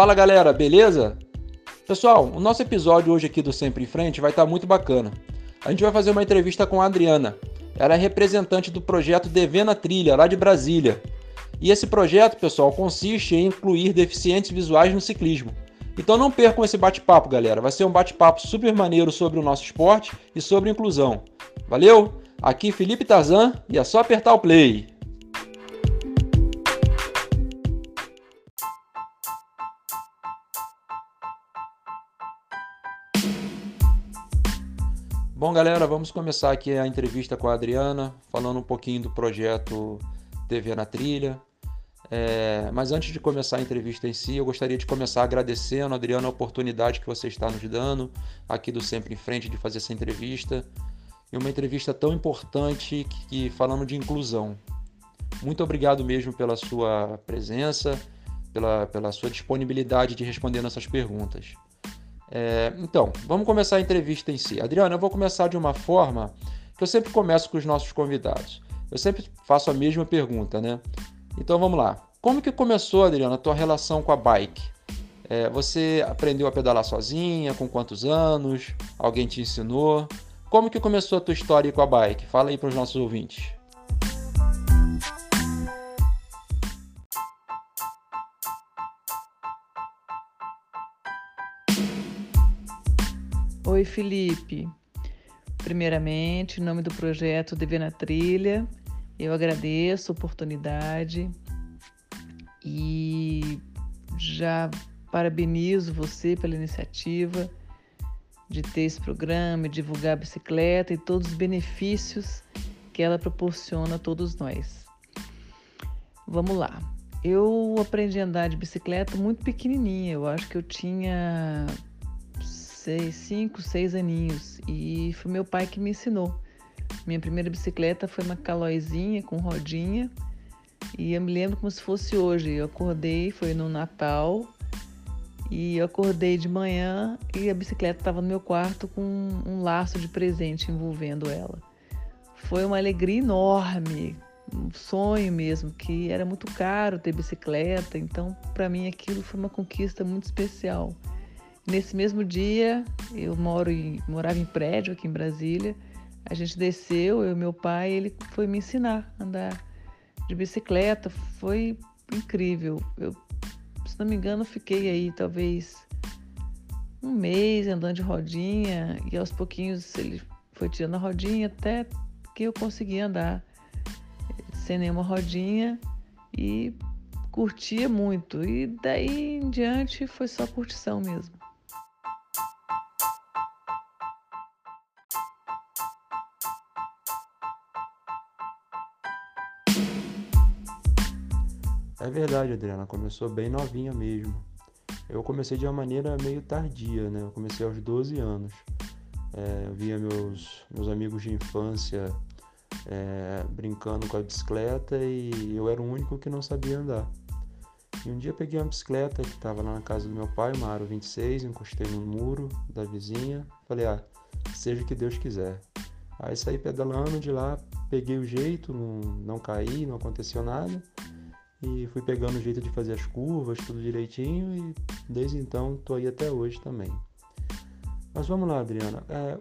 Fala galera, beleza? Pessoal, o nosso episódio hoje aqui do Sempre em Frente vai estar tá muito bacana. A gente vai fazer uma entrevista com a Adriana. Ela é representante do projeto Devendo na Trilha, lá de Brasília. E esse projeto, pessoal, consiste em incluir deficientes visuais no ciclismo. Então não percam esse bate-papo, galera. Vai ser um bate-papo super maneiro sobre o nosso esporte e sobre inclusão. Valeu? Aqui Felipe Tarzan e é só apertar o play. Bom, galera, vamos começar aqui a entrevista com a Adriana, falando um pouquinho do projeto TV na Trilha. É, mas antes de começar a entrevista em si, eu gostaria de começar agradecendo, Adriana, a oportunidade que você está nos dando aqui do Sempre em Frente de fazer essa entrevista. E uma entrevista tão importante que, que falando de inclusão. Muito obrigado mesmo pela sua presença, pela, pela sua disponibilidade de responder nossas perguntas. É, então, vamos começar a entrevista em si. Adriana, eu vou começar de uma forma que eu sempre começo com os nossos convidados. Eu sempre faço a mesma pergunta, né? Então vamos lá. Como que começou, Adriana, a tua relação com a bike? É, você aprendeu a pedalar sozinha? Com quantos anos? Alguém te ensinou? Como que começou a tua história com a bike? Fala aí para os nossos ouvintes. Oi, Felipe. Primeiramente, em nome do projeto Dever na Trilha, eu agradeço a oportunidade e já parabenizo você pela iniciativa de ter esse programa, divulgar a bicicleta e todos os benefícios que ela proporciona a todos nós. Vamos lá. Eu aprendi a andar de bicicleta muito pequenininha. Eu acho que eu tinha seis, cinco, seis aninhos e foi meu pai que me ensinou. Minha primeira bicicleta foi uma calóizinha com rodinha e eu me lembro como se fosse hoje. Eu acordei, foi no Natal e eu acordei de manhã e a bicicleta estava no meu quarto com um laço de presente envolvendo ela. Foi uma alegria enorme, um sonho mesmo, que era muito caro ter bicicleta, então para mim aquilo foi uma conquista muito especial. Nesse mesmo dia, eu moro em, morava em prédio aqui em Brasília. A gente desceu, eu e meu pai, ele foi me ensinar a andar de bicicleta. Foi incrível. Eu, se não me engano, fiquei aí talvez um mês andando de rodinha e aos pouquinhos ele foi tirando a rodinha até que eu consegui andar sem nenhuma rodinha e curtia muito. E daí em diante foi só curtição mesmo. É verdade, Adriana, começou bem novinha mesmo. Eu comecei de uma maneira meio tardia, né? Eu comecei aos 12 anos. É, eu via meus, meus amigos de infância é, brincando com a bicicleta e eu era o único que não sabia andar. E um dia peguei uma bicicleta que estava lá na casa do meu pai, uma Aro 26, encostei no muro da vizinha, falei, ah, seja o que Deus quiser. Aí saí pedalando de lá, peguei o jeito, não, não caí, não aconteceu nada e fui pegando o jeito de fazer as curvas, tudo direitinho e desde então estou aí até hoje também. Mas vamos lá, Adriana. É,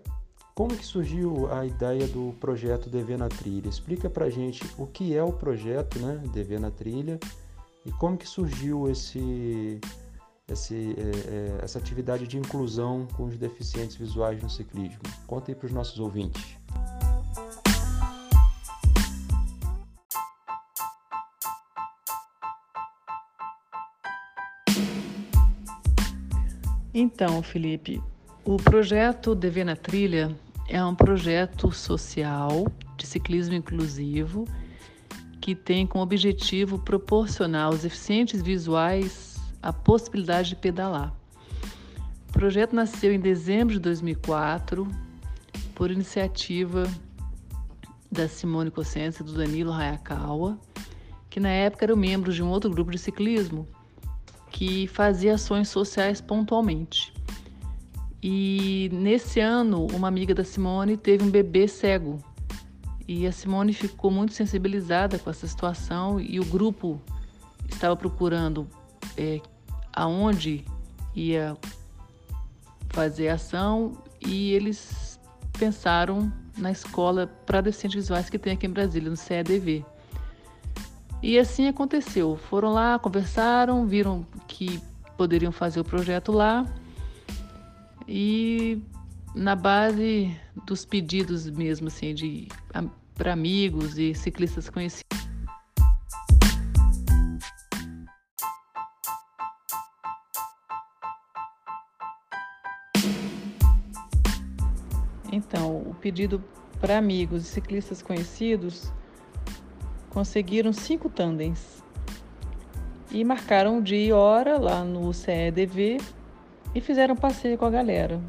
como que surgiu a ideia do projeto DV na Trilha? Explica pra gente o que é o projeto né, DV na Trilha e como que surgiu esse, esse, é, é, essa atividade de inclusão com os deficientes visuais no ciclismo. Conta aí para os nossos ouvintes. Então, Felipe, o projeto Dever na Trilha é um projeto social de ciclismo inclusivo que tem como objetivo proporcionar aos deficientes visuais a possibilidade de pedalar. O projeto nasceu em dezembro de 2004 por iniciativa da Simone Cossenza e do Danilo Hayakawa, que na época eram membros de um outro grupo de ciclismo que fazia ações sociais pontualmente. E nesse ano, uma amiga da Simone teve um bebê cego. E a Simone ficou muito sensibilizada com essa situação e o grupo estava procurando é, aonde ia fazer ação e eles pensaram na escola para deficientes visuais que tem aqui em Brasília, no CEDV. E assim aconteceu. Foram lá, conversaram, viram que poderiam fazer o projeto lá e na base dos pedidos mesmo assim de para amigos e ciclistas conhecidos. Então, o pedido para amigos e ciclistas conhecidos conseguiram cinco tandens e marcaram dia e hora lá no CEDV e fizeram passeio com a galera.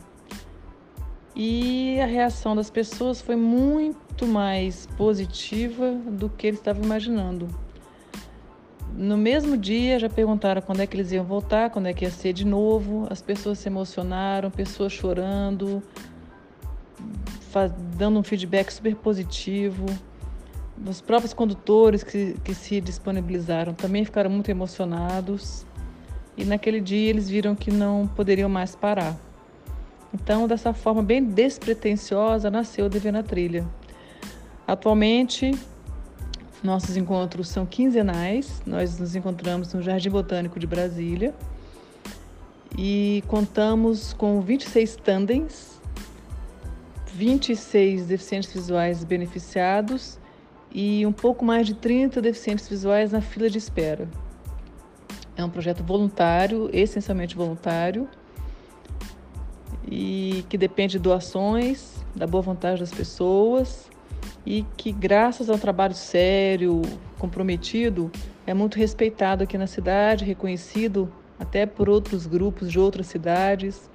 E a reação das pessoas foi muito mais positiva do que eles estavam imaginando. No mesmo dia já perguntaram quando é que eles iam voltar, quando é que ia ser de novo. As pessoas se emocionaram, pessoas chorando, dando um feedback super positivo. Os próprios condutores que, que se disponibilizaram também ficaram muito emocionados. E naquele dia eles viram que não poderiam mais parar. Então, dessa forma bem despretensiosa, nasceu o Dever na Trilha. Atualmente, nossos encontros são quinzenais. Nós nos encontramos no Jardim Botânico de Brasília e contamos com 26 tandens 26 deficientes visuais beneficiados e um pouco mais de 30 deficientes visuais na fila de espera. É um projeto voluntário, essencialmente voluntário, e que depende de doações, da boa vontade das pessoas e que, graças ao trabalho sério, comprometido, é muito respeitado aqui na cidade, reconhecido até por outros grupos de outras cidades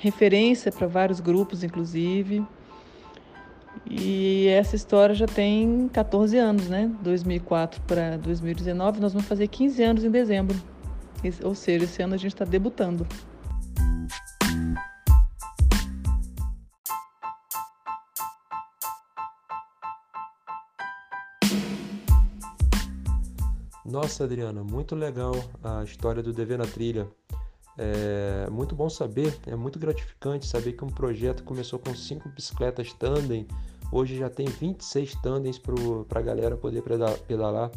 referência para vários grupos, inclusive. E essa história já tem 14 anos, né? 2004 para 2019, nós vamos fazer 15 anos em dezembro. Ou seja, esse ano a gente está debutando. Nossa, Adriana, muito legal a história do Dever na Trilha. É muito bom saber, é muito gratificante saber que um projeto começou com cinco bicicletas tandem, hoje já tem 26 tandens para a galera poder pedalar.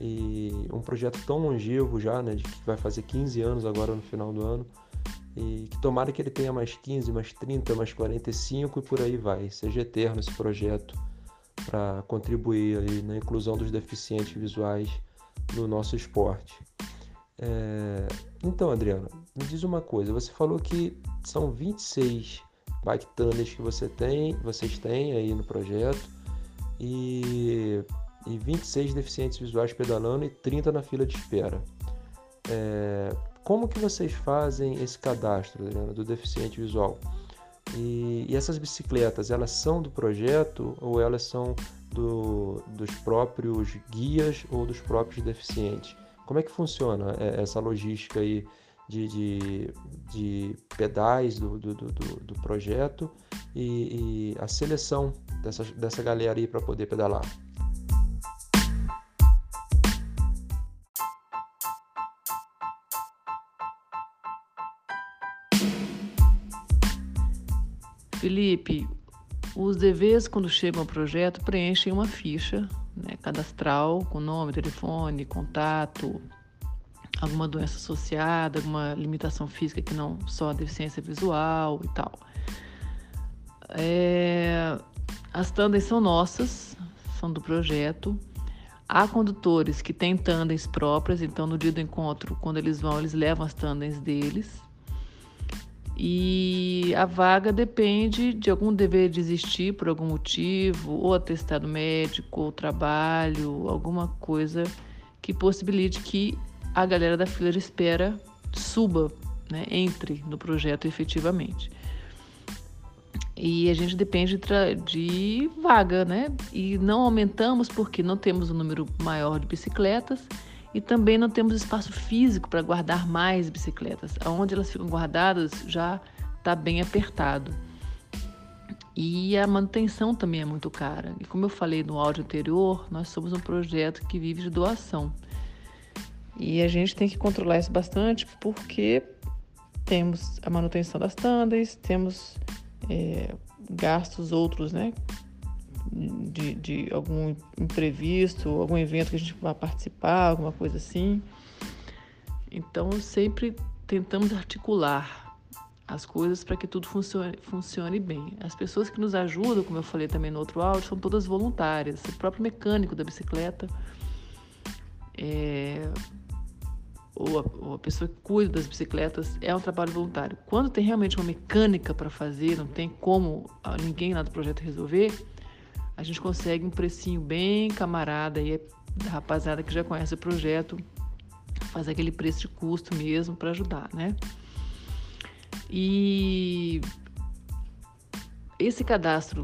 E um projeto tão longevo já, né, de que vai fazer 15 anos agora no final do ano. E que tomara que ele tenha mais 15, mais 30, mais 45 e por aí vai. Seja eterno esse projeto para contribuir aí na inclusão dos deficientes visuais no nosso esporte. É... Então, Adriana, me diz uma coisa. Você falou que são 26 tunnels que você tem, vocês têm aí no projeto e, e 26 deficientes visuais pedalando e 30 na fila de espera. É... Como que vocês fazem esse cadastro, do deficiente visual? E, e, essas bicicletas, elas são do projeto ou elas são do, dos próprios guias ou dos próprios deficientes? Como é que funciona é, essa logística aí de, de, de pedais do, do, do, do projeto e, e, a seleção dessa, dessa galera aí para poder pedalar? Felipe, os deveres, quando chegam ao projeto, preenchem uma ficha né, cadastral com nome, telefone, contato, alguma doença associada, alguma limitação física que não só a deficiência visual e tal. É, as tandens são nossas, são do projeto. Há condutores que têm tandens próprias, então no dia do encontro, quando eles vão, eles levam as tandens deles. E a vaga depende de algum dever de existir por algum motivo, ou atestado médico, ou trabalho, alguma coisa que possibilite que a galera da fila de espera suba, né, entre no projeto efetivamente. E a gente depende de vaga, né? E não aumentamos porque não temos um número maior de bicicletas e também não temos espaço físico para guardar mais bicicletas. Onde elas ficam guardadas já está bem apertado. E a manutenção também é muito cara. E como eu falei no áudio anterior, nós somos um projeto que vive de doação. E a gente tem que controlar isso bastante porque temos a manutenção das tandas, temos é, gastos outros, né? De, de algum imprevisto, algum evento que a gente vai participar, alguma coisa assim. Então, sempre tentamos articular as coisas para que tudo funcione, funcione bem. As pessoas que nos ajudam, como eu falei também no outro áudio, são todas voluntárias. O próprio mecânico da bicicleta, é, ou, a, ou, a, pessoa que cuida das bicicletas, é um trabalho voluntário. Quando tem realmente uma mecânica para fazer, não tem como ninguém lá do projeto resolver, a gente consegue um precinho bem camarada aí, da rapaziada que já conhece o projeto, faz aquele preço de custo mesmo para ajudar, né? E esse cadastro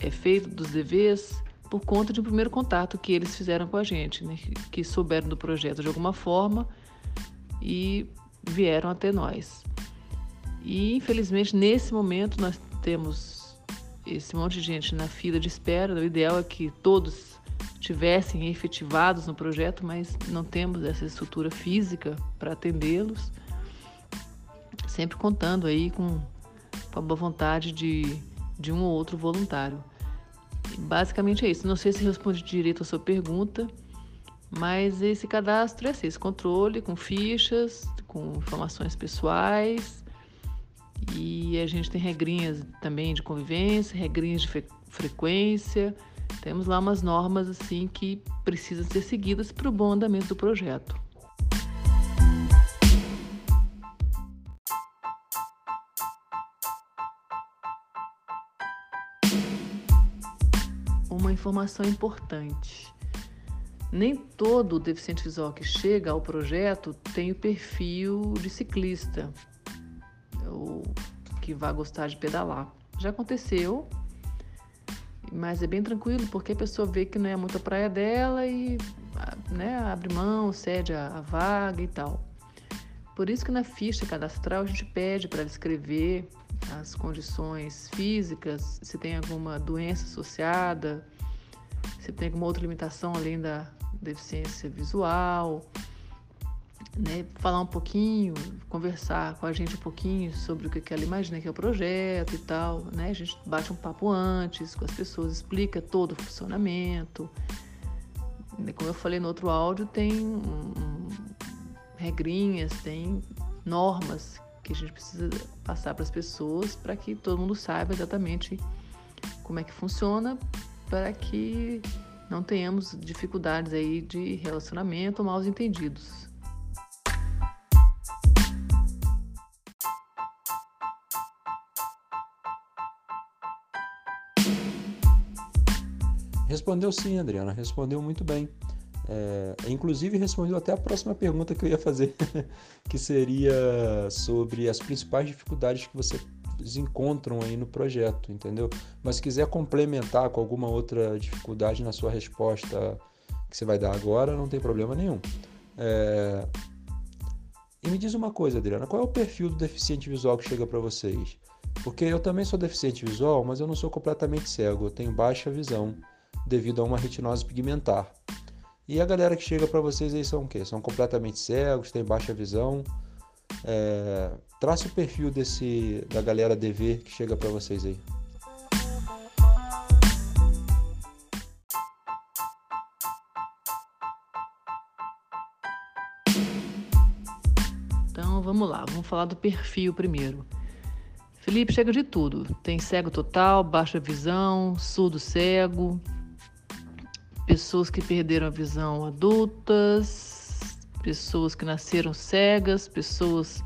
é feito dos DVs por conta de um primeiro contato que eles fizeram com a gente, né? que souberam do projeto de alguma forma e vieram até nós. E infelizmente nesse momento nós temos esse monte de gente na fila de espera. O ideal é que todos tivessem efetivados no projeto, mas não temos essa estrutura física para atendê-los sempre contando aí com, com a boa vontade de, de um ou outro voluntário. Basicamente é isso. Não sei se responde direito a sua pergunta, mas esse cadastro é assim, esse controle com fichas, com informações pessoais e a gente tem regrinhas também de convivência, regrinhas de frequência. Temos lá umas normas assim que precisam ser seguidas para o bom andamento do projeto. uma informação importante. Nem todo deficiente visual que chega ao projeto tem o perfil de ciclista ou que vai gostar de pedalar. Já aconteceu, mas é bem tranquilo porque a pessoa vê que não é muito a praia dela e né, abre mão, cede a, a vaga e tal. Por isso que na ficha cadastral a gente pede para escrever as condições físicas, se tem alguma doença associada, se tem alguma outra limitação além da deficiência visual, né? falar um pouquinho, conversar com a gente um pouquinho sobre o que ela imagina que é o projeto e tal, né? A gente bate um papo antes com as pessoas, explica todo o funcionamento. Como eu falei no outro áudio, tem um, um, regrinhas, tem normas que a gente precisa passar para as pessoas para que todo mundo saiba exatamente como é que funciona, para que não tenhamos dificuldades aí de relacionamento mal entendidos. Respondeu sim, Adriana, respondeu muito bem. É, inclusive respondeu até a próxima pergunta que eu ia fazer, que seria sobre as principais dificuldades que vocês encontram aí no projeto, entendeu? Mas se quiser complementar com alguma outra dificuldade na sua resposta que você vai dar agora, não tem problema nenhum. É... E me diz uma coisa, Adriana, qual é o perfil do deficiente visual que chega para vocês? Porque eu também sou deficiente visual, mas eu não sou completamente cego, eu tenho baixa visão devido a uma retinose pigmentar. E a galera que chega para vocês aí são o quê? São completamente cegos, têm baixa visão. É, traça o perfil desse da galera DV que chega para vocês aí. Então vamos lá, vamos falar do perfil primeiro. Felipe chega de tudo. Tem cego total, baixa visão, surdo cego, pessoas que perderam a visão adultas, pessoas que nasceram cegas, pessoas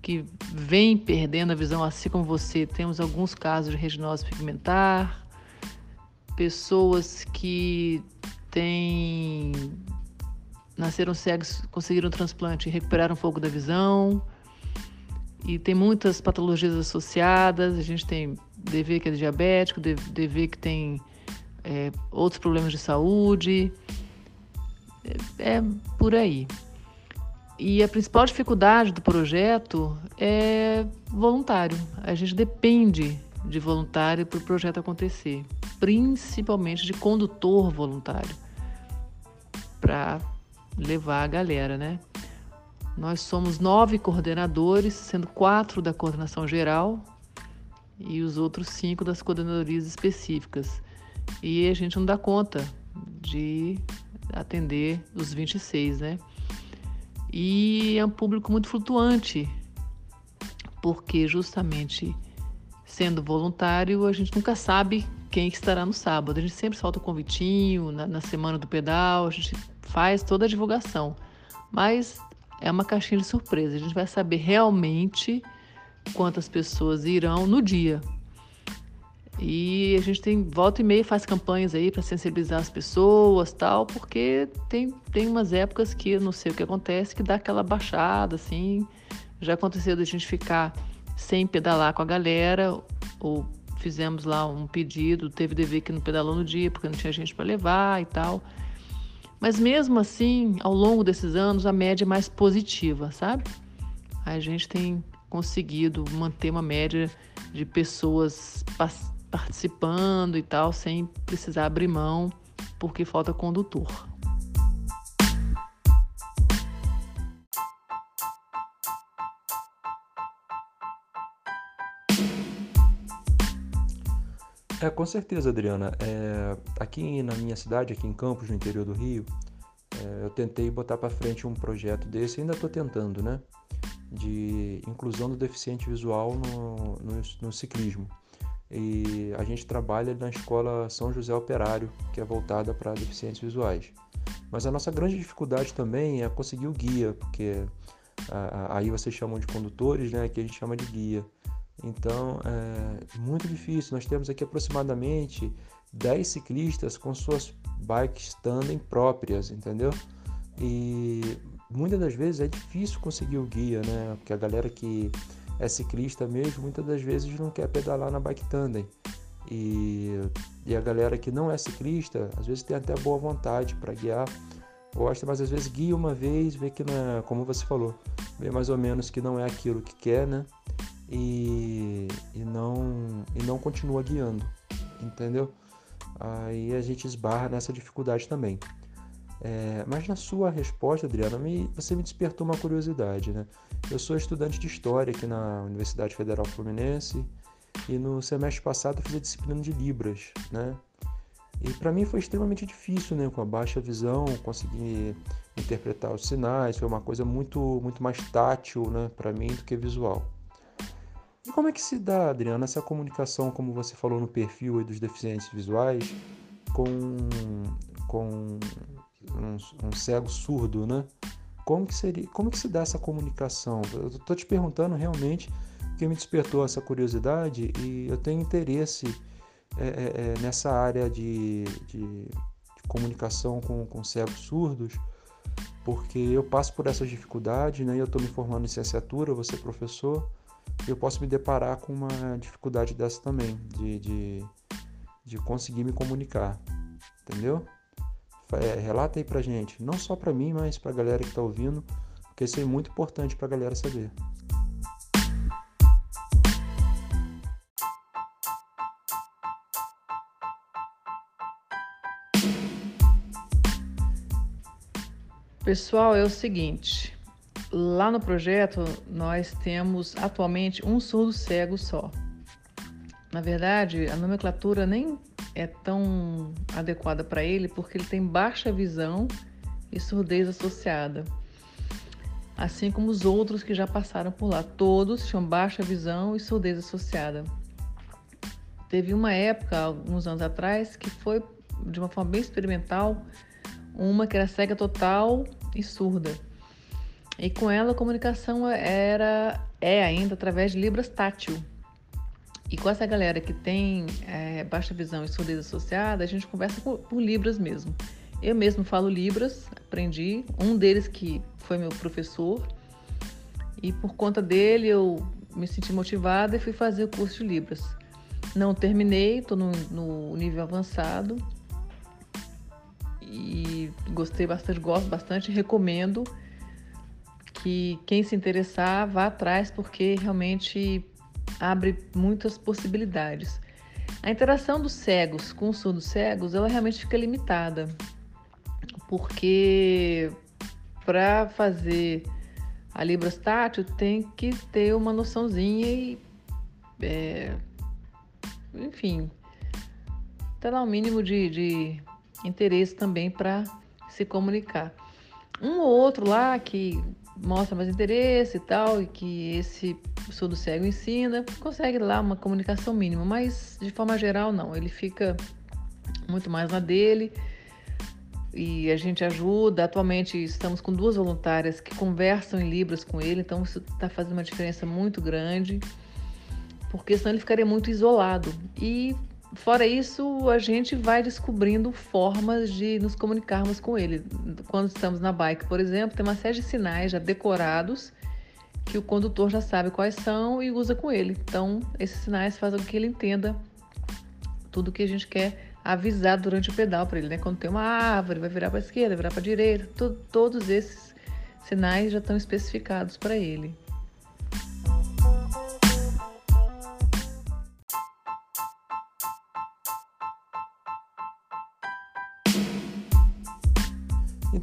que vêm perdendo a visão, assim como você. Temos alguns casos de retinose pigmentar, pessoas que têm nasceram cegos, conseguiram um transplante e recuperaram um pouco da visão. E tem muitas patologias associadas. A gente tem DV que é diabético, DV que tem é, outros problemas de saúde, é, é por aí. E a principal dificuldade do projeto é voluntário. A gente depende de voluntário para o projeto acontecer, principalmente de condutor voluntário, para levar a galera, né? Nós somos nove coordenadores, sendo quatro da coordenação geral e os outros cinco das coordenadorias específicas. E a gente não dá conta de atender os 26, né? E é um público muito flutuante, porque justamente sendo voluntário, a gente nunca sabe quem estará no sábado. A gente sempre solta o convitinho na, na semana do pedal, a gente faz toda a divulgação. Mas é uma caixinha de surpresa. A gente vai saber realmente quantas pessoas irão no dia. E a gente tem volta e meia faz campanhas aí para sensibilizar as pessoas, tal, porque tem, tem umas épocas que não sei o que acontece, que dá aquela baixada assim. Já aconteceu da gente ficar sem pedalar com a galera, ou fizemos lá um pedido, teve dever que não pedalou no dia porque não tinha gente para levar e tal. Mas mesmo assim, ao longo desses anos, a média é mais positiva, sabe? A gente tem conseguido manter uma média de pessoas participando e tal, sem precisar abrir mão, porque falta condutor. É, com certeza, Adriana. É, aqui na minha cidade, aqui em Campos, no interior do Rio, é, eu tentei botar para frente um projeto desse, ainda estou tentando, né? De inclusão do deficiente visual no, no, no, ciclismo. E a gente trabalha na escola São José Operário, que é voltada para deficientes visuais. Mas a nossa grande dificuldade também é conseguir o guia, porque aí vocês chamam de condutores, né? Aqui a gente chama de guia. Então, é muito difícil. Nós temos aqui aproximadamente 10 ciclistas com suas bikes standing próprias, entendeu? E muitas das vezes é difícil conseguir o guia, né? Porque a galera que é ciclista mesmo, muitas das vezes não quer pedalar na bike tandem. E, e a galera que não é ciclista, às vezes tem até boa vontade para guiar, gosta, mas às vezes guia uma vez, vê que não é, como você falou, vê mais ou menos que não é aquilo que quer, né? e, e, não, e não continua guiando, entendeu? Aí a gente esbarra nessa dificuldade também. É, mas na sua resposta, Adriana, me, você me despertou uma curiosidade, né? Eu sou estudante de História aqui na Universidade Federal Fluminense e no semestre passado eu fiz a disciplina de Libras, né? E para mim foi extremamente difícil, né? Com a baixa visão, conseguir interpretar os sinais, foi uma coisa muito, muito mais tátil, né? Para mim do que visual. E como é que se dá, Adriana, essa comunicação, como você falou no perfil dos deficientes visuais, com, com um, um, cego surdo, né? Como que, seria, como que se dá essa comunicação? Eu estou te perguntando realmente, porque me despertou essa curiosidade e eu tenho interesse é, é, é nessa área de, de, de comunicação com, com cegos surdos, porque eu passo por essas dificuldades, né? Eu estou me formando em licenciatura, você é professor, eu posso me deparar com uma dificuldade dessa também, de, de, de conseguir me comunicar, entendeu? É, relata aí pra gente, não só pra mim, mas pra galera que tá ouvindo, porque isso é muito importante pra galera saber. Pessoal, é o seguinte, Lá no projeto, nós temos atualmente um surdo cego só. Na verdade, a nomenclatura nem é tão adequada para ele porque ele tem baixa visão e surdez associada. Assim como os outros que já passaram por lá. Todos tinham baixa visão e surdez associada. Teve uma época, alguns anos atrás, que foi de uma forma bem experimental, uma que era cega total e surda. E com ela a comunicação era é ainda através de libras tátil. E com essa galera que tem é, baixa visão e surdez associada, a gente conversa por, por, libras mesmo. Eu mesmo falo libras, aprendi. Um deles que foi meu professor e por conta dele eu me senti motivada e fui fazer o curso de libras. Não terminei, estou no, no nível avançado e gostei bastante, gosto bastante, recomendo que quem se interessar vá atrás, porque realmente abre muitas possibilidades. A interação dos cegos com os surdos cegos, ela realmente fica limitada, porque para fazer a Libras tátil tem que ter uma noçãozinha e, é, enfim, ter lá um mínimo de, de interesse também para se comunicar. Um ou outro lá que mostra mais interesse e tal, e que esse surdo cego ensina, consegue lá uma comunicação mínima, mas de forma geral não, ele fica muito mais na dele e a gente ajuda. Atualmente estamos com duas voluntárias que conversam em Libras com ele, então isso está fazendo uma diferença muito grande, porque senão ele ficaria muito isolado. E fora isso, a gente vai descobrindo formas de nos comunicarmos com ele. Quando estamos na bike, por exemplo, tem uma série de sinais já decorados que o condutor já sabe quais são e usa com ele. Então, esses sinais fazem com que ele entenda tudo que a gente quer avisar durante o pedal para ele, né? Quando tem uma árvore, vai virar para a esquerda, virar para a direita, to todos esses sinais já estão especificados para ele.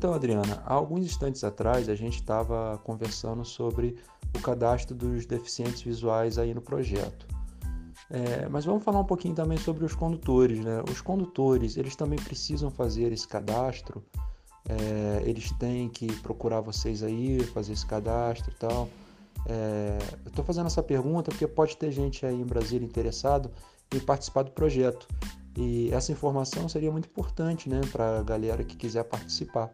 Então, Adriana, há alguns instantes atrás a gente estava conversando sobre o cadastro dos deficientes visuais aí no projeto. É, mas vamos falar um pouquinho também sobre os condutores, né? Os condutores, eles também precisam fazer esse cadastro. É, eles têm que procurar vocês aí, fazer esse cadastro e tal. É, eu estou fazendo essa pergunta porque pode ter gente aí em Brasília interessado em participar do projeto. E essa informação seria muito importante né, para a galera que quiser participar.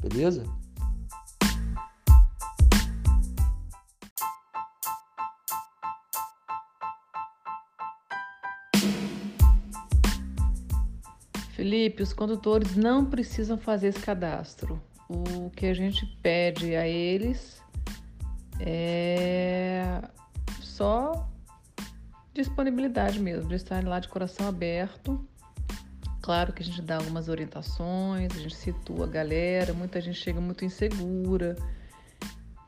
Beleza? Felipe, os condutores não precisam fazer esse cadastro. O que a gente pede a eles é só disponibilidade mesmo, de estarem lá de coração aberto. Claro que a gente dá algumas orientações, a gente situa a galera, muita gente chega muito insegura,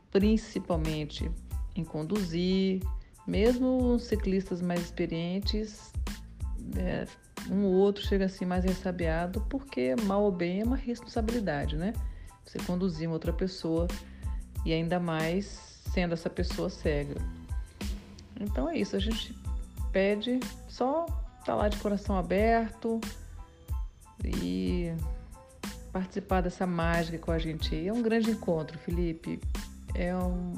principalmente em conduzir. Mesmo ciclistas mais experientes é, um ou outro chega assim mais ressabiado, porque mal ou bem é uma responsabilidade, né? Você conduzir uma outra pessoa e ainda mais sendo essa pessoa cega. Então é isso, a gente pede só estar tá lá de coração aberto e participar dessa mágica com a gente. É um grande encontro, Felipe. É um,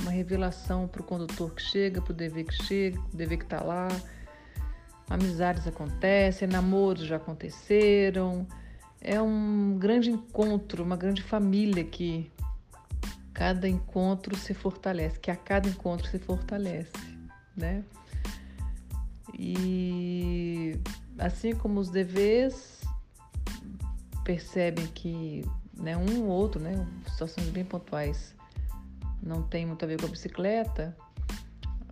uma revelação para o condutor que chega, para o DV que chega, o DV que está lá amizades acontecem, namoros já aconteceram. É um grande encontro, uma grande família que cada encontro se fortalece, que a cada encontro se fortalece, né? E assim como os deveres percebem que né, um ou outro, né, situações bem pontuais, não tem muito a ver com a bicicleta,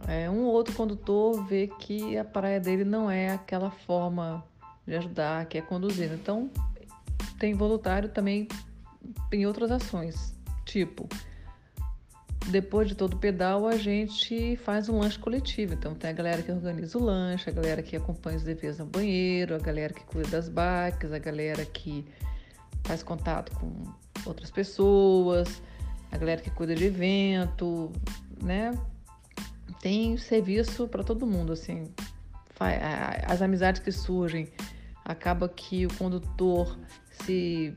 é, um ou outro condutor vê que a praia dele não é aquela forma de ajudar, que é conduzindo. Então, tem voluntário também em outras ações, tipo, depois de todo o pedal, a gente faz um lanche coletivo. Então, tem a galera que organiza o lanche, a galera que acompanha os deveres no banheiro, a galera que cuida das bikes, a galera que faz contato com outras pessoas, a galera que cuida de evento, né? tem serviço para todo mundo, assim. As amizades que surgem, acaba que o condutor se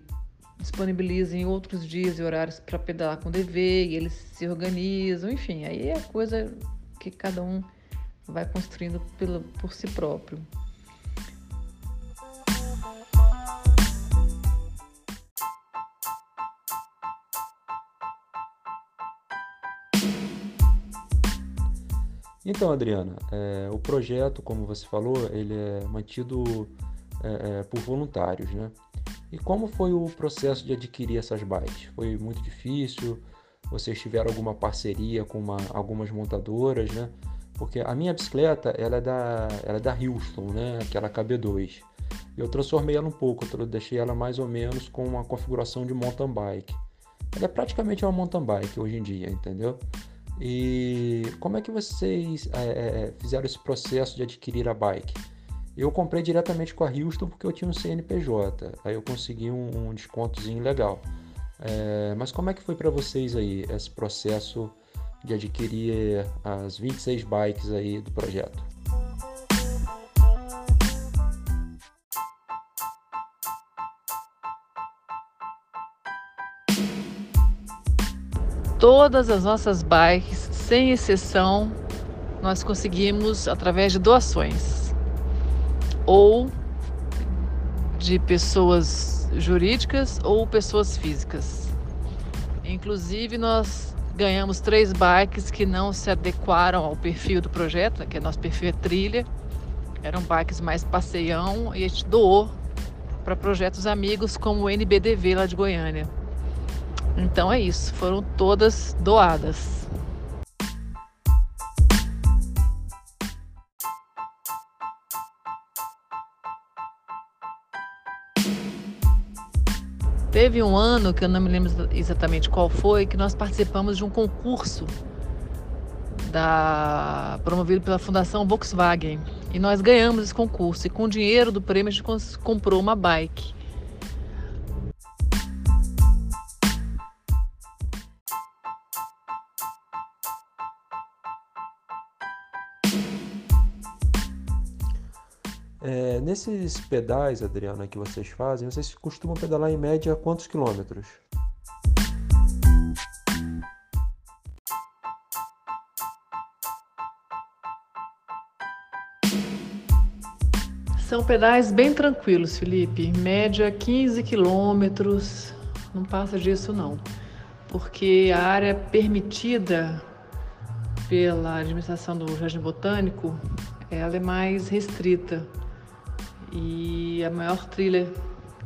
disponibiliza em outros dias e horários para pedalar com o DV, e eles se organizam, enfim, aí é coisa que cada um vai construindo pelo, por si próprio. Então, Adriana, é, o projeto, como você falou, ele é mantido é, é, por voluntários, né? E como foi o processo de adquirir essas bikes? Foi muito difícil? Vocês tiveram alguma parceria com uma, algumas montadoras, né? Porque a minha bicicleta, ela é da, ela é da Houston, né? Aquela KB2. E eu transformei ela um pouco, eu deixei ela mais ou menos com uma configuração de mountain bike. Ela é praticamente uma mountain bike hoje em dia, entendeu? E como é que vocês é, é, é, fizeram esse processo de adquirir a bike? Eu comprei diretamente com a Houston porque eu tinha um CNPJ, aí eu consegui um, um descontozinho legal. É, mas como é que foi para vocês aí esse processo de adquirir as 26 bikes aí do projeto? Todas as nossas bikes, sem exceção, nós conseguimos através de doações ou de pessoas jurídicas ou pessoas físicas. Inclusive, nós ganhamos três bikes que não se adequaram ao perfil do projeto, né, que é nosso perfil é trilha. Eram bikes mais passeião e a gente doou para projetos amigos como o NBDV lá de Goiânia. Então é isso, foram todas doadas. Teve um ano que eu não me lembro exatamente qual foi, que nós participamos de um concurso da, promovido pela Fundação Volkswagen. E nós ganhamos esse concurso. E com o dinheiro do prêmio a gente comprou uma bike. Nesses pedais, Adriana, que vocês fazem, vocês costumam pedalar em média quantos quilômetros? São pedais bem tranquilos, Felipe. Média 15 quilômetros, não passa disso não. Porque a área permitida pela administração do Jardim Botânico, ela é mais restrita e a maior trilha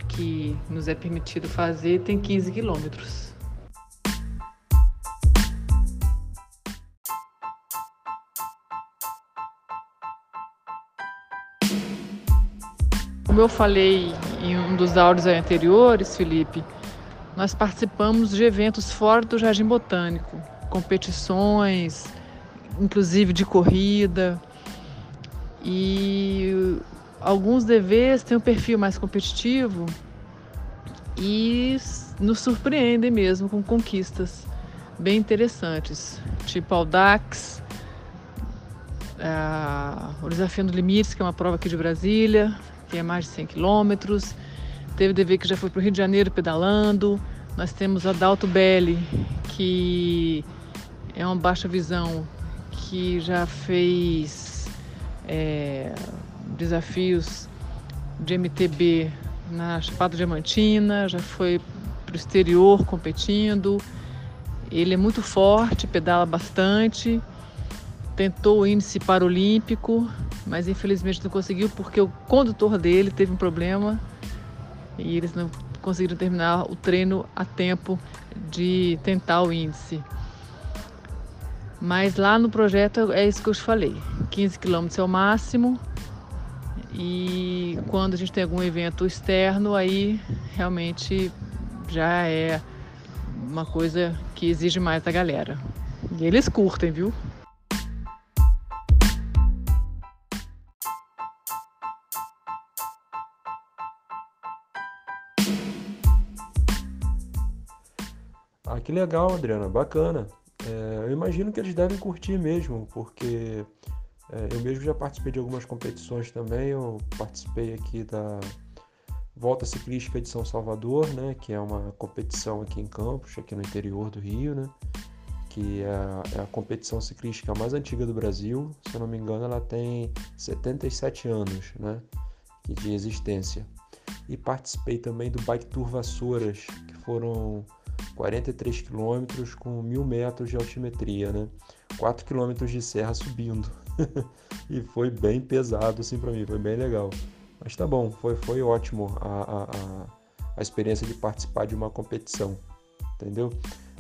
que nos é permitido fazer tem 15 quilômetros. Como eu falei em um dos áudios anteriores, Felipe, nós participamos de eventos fora do Jardim Botânico, competições, inclusive de corrida. E alguns DVs têm um perfil mais competitivo e nos surpreendem mesmo com conquistas bem interessantes, tipo Audax, uh, o Desafio do Limites, que é uma prova aqui de Brasília, que é mais de 100 quilômetros. Teve DV que já foi para o Rio de Janeiro pedalando. Nós temos a Dalto Belli, que é uma baixa visão, que já fez é, desafios de MTB na Chapada Diamantina, já foi para o exterior competindo. Ele é muito forte, pedala bastante, tentou o índice paralímpico, mas infelizmente não conseguiu porque o condutor dele teve um problema e eles não conseguiram terminar o treino a tempo de tentar o índice. Mas lá no projeto é isso que eu te falei: 15 quilômetros é o máximo, e quando a gente tem algum evento externo, aí realmente já é uma coisa que exige mais da galera. E eles curtem, viu? Ah, que legal, Adriana, bacana. É, eu imagino que eles devem curtir mesmo, porque é, eu mesmo já participei de algumas competições também. Eu participei aqui da Volta Ciclística de São Salvador, né, que é uma competição aqui em Campos, aqui no interior do Rio, né, que é a, é a competição ciclística mais antiga do Brasil. Se eu não me engano, ela tem 77 anos né, de existência. E participei também do Bike Tour Vassouras, que foram 43 quilômetros com mil metros de altimetria, né? 4 quilômetros de serra subindo. e foi bem pesado assim para mim, foi bem legal. Mas tá bom, foi, foi ótimo a, a, a experiência de participar de uma competição, entendeu?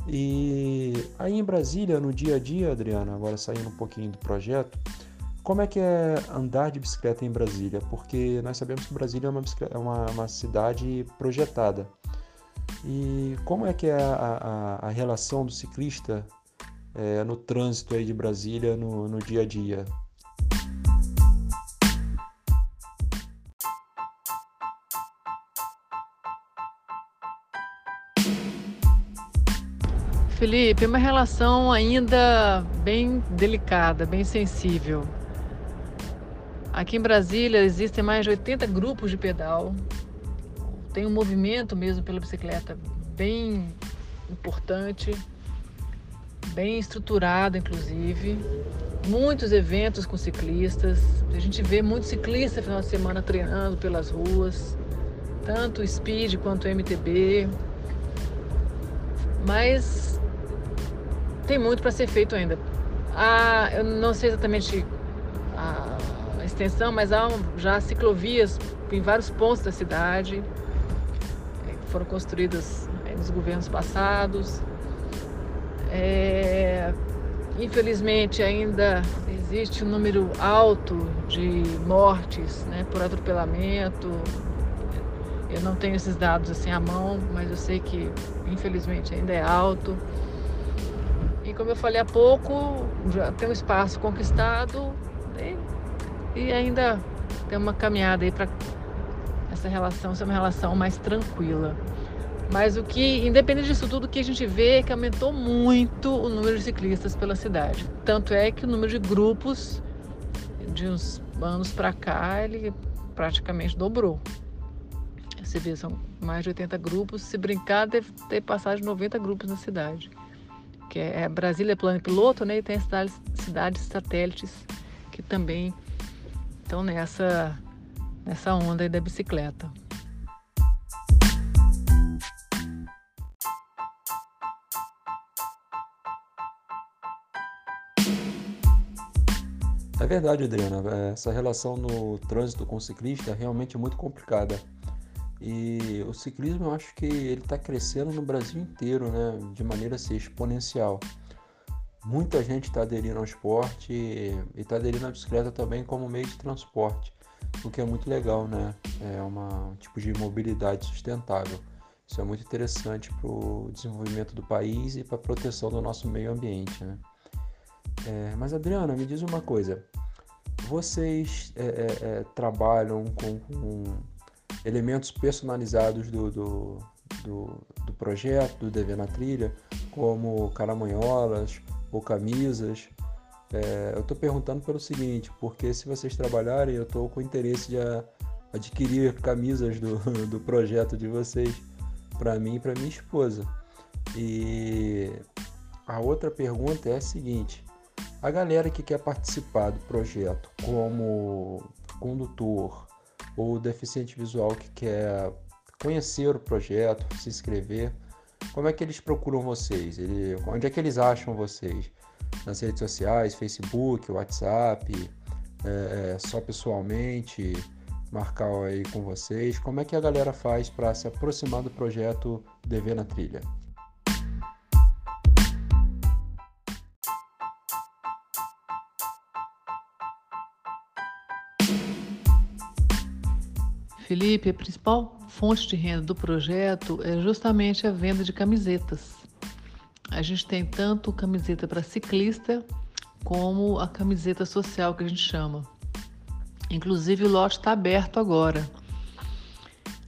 E aí em Brasília, no dia a dia, Adriana, agora saindo um pouquinho do projeto, como é que é andar de bicicleta em Brasília? Porque nós sabemos que Brasília é uma, é uma, uma cidade projetada. E como é que é a, a, a relação do ciclista é, no trânsito aí de Brasília no, no dia a dia? Felipe, é uma relação ainda bem delicada, bem sensível. Aqui em Brasília existem mais de 80 grupos de pedal. Tem um movimento mesmo pela bicicleta bem importante, bem estruturado, inclusive. Muitos eventos com ciclistas. A gente vê muitos ciclistas final de semana treinando pelas ruas, tanto Speed quanto MTB. Mas tem muito para ser feito ainda. Ah, eu não sei exatamente a extensão, mas há já ciclovias em vários pontos da cidade. Eh, foram construídas eh, nos governos passados. É, infelizmente ainda existe um número alto de mortes né, por atropelamento. Eu não tenho esses dados assim à mão, mas eu sei que infelizmente ainda é alto. E como eu falei há pouco, já tem um espaço conquistado e, e ainda tem uma caminhada aí para essa relação ser uma relação mais tranquila. Mas o que, independente disso tudo, o que a gente vê é que aumentou muito o número de ciclistas pela cidade. Tanto é que o número de grupos de uns anos para cá, ele praticamente dobrou. Você vê, são mais de 80 grupos. Se brincar, deve ter passado de 90 grupos na cidade que é Brasília Plano Piloto, né? E tem cidades, cidades satélites que também estão nessa, nessa onda da bicicleta. É verdade, Adriana. Essa relação no trânsito com o ciclista é realmente muito complicada. E o ciclismo eu acho que ele está crescendo no Brasil inteiro, né? De maneira assim, exponencial. Muita gente está aderindo ao esporte e está aderindo à bicicleta também como meio de transporte, o que é muito legal, né? É uma, um tipo de mobilidade sustentável. Isso é muito interessante para o desenvolvimento do país e para a proteção do nosso meio ambiente, né? É, mas Adriana, me diz uma coisa. Vocês é, é, é trabalham com, com elementos personalizados do, do, do, do projeto, do Dever na Trilha, como caramanholas ou camisas. É, eu estou perguntando pelo seguinte, porque se vocês trabalharem, eu estou com interesse de adquirir camisas do, do projeto de vocês para mim e para minha esposa. E a outra pergunta é a seguinte: a galera que quer participar do projeto como condutor, ou deficiente visual que quer conhecer o projeto, se inscrever, como é que eles procuram vocês? Ele, onde é que eles acham vocês? Nas redes sociais, Facebook, WhatsApp, é, é só pessoalmente, marcar aí com vocês? Como é que a galera faz para se aproximar do projeto DV na Trilha? Felipe, a principal fonte de renda do projeto é justamente a venda de camisetas. A gente tem tanto camiseta para ciclista como a camiseta social que a gente chama. Inclusive o lote está aberto agora.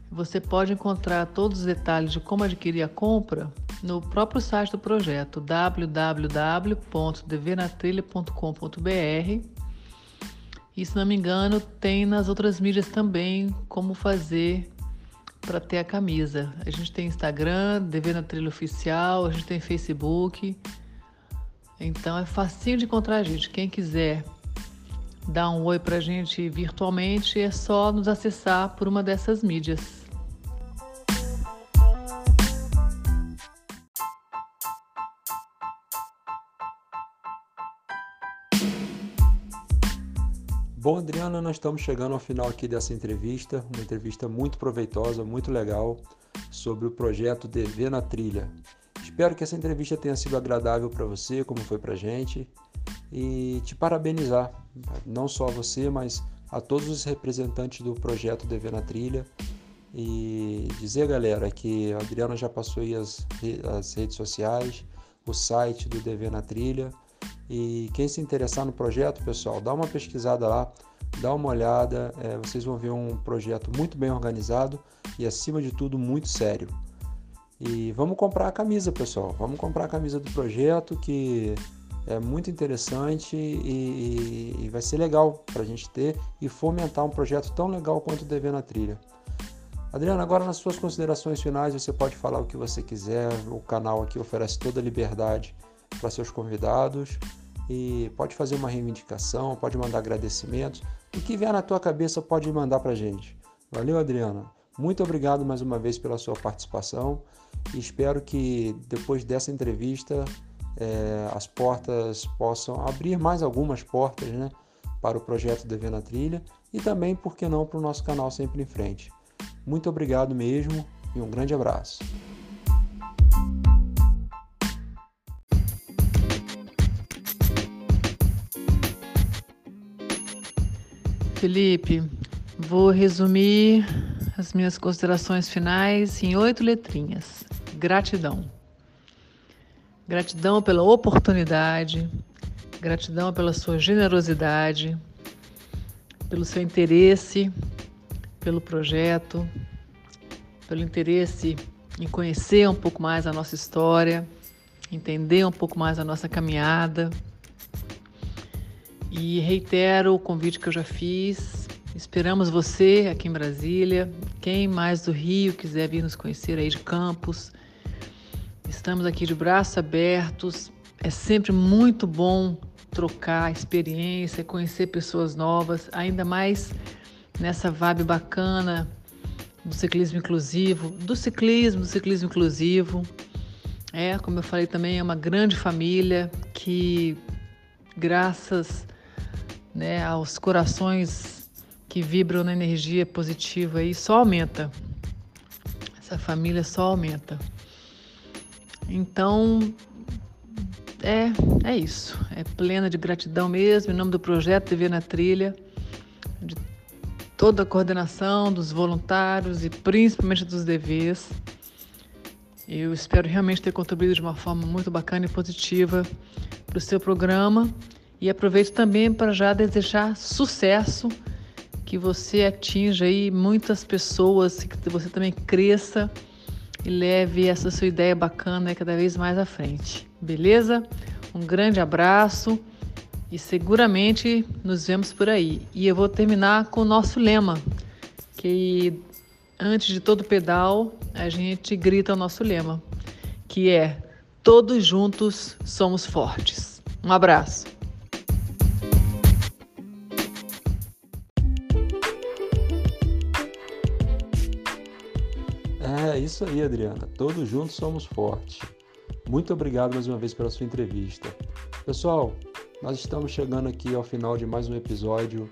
Você pode encontrar todos os detalhes de como adquirir a compra no próprio site do projeto www.devnatrilha.com.br e se não me engano, tem nas outras mídias também como fazer para ter a camisa. A gente tem Instagram, DV na Trilha Oficial, a gente tem Facebook. Então é facinho de encontrar a gente. Quem quiser dar um oi para a gente virtualmente, é só nos acessar por uma dessas mídias. Bom, Adriana, nós estamos chegando ao final aqui dessa entrevista, uma entrevista muito proveitosa, muito legal, sobre o projeto DV na Trilha. Espero que essa entrevista tenha sido agradável para você, como foi para a gente, e te parabenizar, não só a você, mas a todos os representantes do projeto DV na Trilha, e dizer, galera, que a Adriana já passou aí as, as redes sociais, o site do DV na Trilha, e quem se interessar no projeto, pessoal, dá uma pesquisada lá, dá uma olhada, é, vocês vão ver um projeto muito bem organizado e, acima de tudo, muito sério. E vamos comprar a camisa, pessoal. Vamos comprar a camisa do projeto que é muito interessante e, e vai ser legal para a gente ter e fomentar um projeto tão legal quanto o Dever na Trilha. Adriana, agora nas suas considerações finais você pode falar o que você quiser. O canal aqui oferece toda a liberdade para seus convidados e pode fazer uma reivindicação, pode mandar agradecimentos. O que vier na tua cabeça pode mandar para gente. Valeu, Adriana. Muito obrigado mais uma vez pela sua participação e espero que depois dessa entrevista é, as portas possam abrir mais algumas portas né, para o projeto Dever na Trilha e também, por que não, para o nosso canal Sempre em Frente. Muito obrigado mesmo e um grande abraço. Felipe, vou resumir as minhas considerações finais em oito letrinhas. Gratidão. Gratidão pela oportunidade, gratidão pela sua generosidade, pelo seu interesse pelo projeto, pelo interesse em conhecer um pouco mais a nossa história, entender um pouco mais a nossa caminhada. E reitero o convite que eu já fiz. Esperamos você aqui em Brasília. Quem mais do Rio quiser vir nos conhecer aí de Campos, estamos aqui de braços abertos. É sempre muito bom trocar experiência, conhecer pessoas novas, ainda mais nessa vibe bacana do ciclismo inclusivo, do ciclismo, do ciclismo inclusivo. É, como eu falei também, é uma grande família que, graças né, aos corações que vibram na energia positiva aí, só aumenta. Essa família só aumenta. Então, é, é isso. É plena de gratidão mesmo, em nome do projeto TV na Trilha, de toda a coordenação dos voluntários e principalmente dos DVs. Eu espero realmente ter contribuído de uma forma muito bacana e positiva para o seu programa e aproveito também para já desejar sucesso, que você atinja aí muitas pessoas, que você também cresça e leve essa sua ideia bacana cada vez mais à frente. Beleza? Um grande abraço e seguramente nos vemos por aí. E eu vou terminar com o nosso lema, que antes de todo pedal a gente grita o nosso lema, que é todos juntos somos fortes. Um abraço. Isso aí, Adriana. Todos juntos somos fortes. Muito obrigado mais uma vez pela sua entrevista. Pessoal, nós estamos chegando aqui ao final de mais um episódio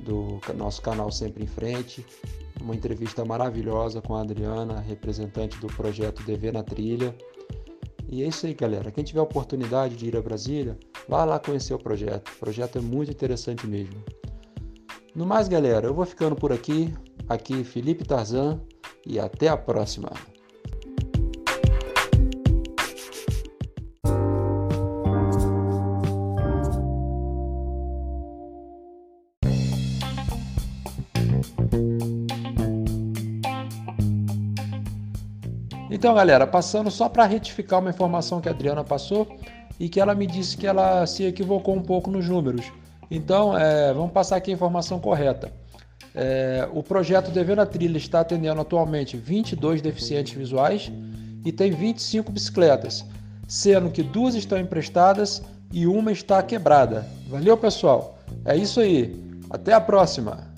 do nosso canal Sempre em Frente. Uma entrevista maravilhosa com a Adriana, representante do projeto DV na Trilha. E é isso aí, galera. Quem tiver oportunidade de ir a Brasília, vá lá conhecer o projeto. O projeto é muito interessante mesmo. No mais, galera, eu vou ficando por aqui. Aqui Felipe Tarzan e até a próxima. Então, galera, passando só para retificar uma informação que a Adriana passou e que ela me disse que ela se equivocou um pouco nos números. Então, é, vamos passar aqui a informação correta. É, o projeto Devendo a Trilha está atendendo atualmente 22 deficientes visuais e tem 25 bicicletas, sendo que duas estão emprestadas e uma está quebrada. Valeu, pessoal? É isso aí. Até a próxima!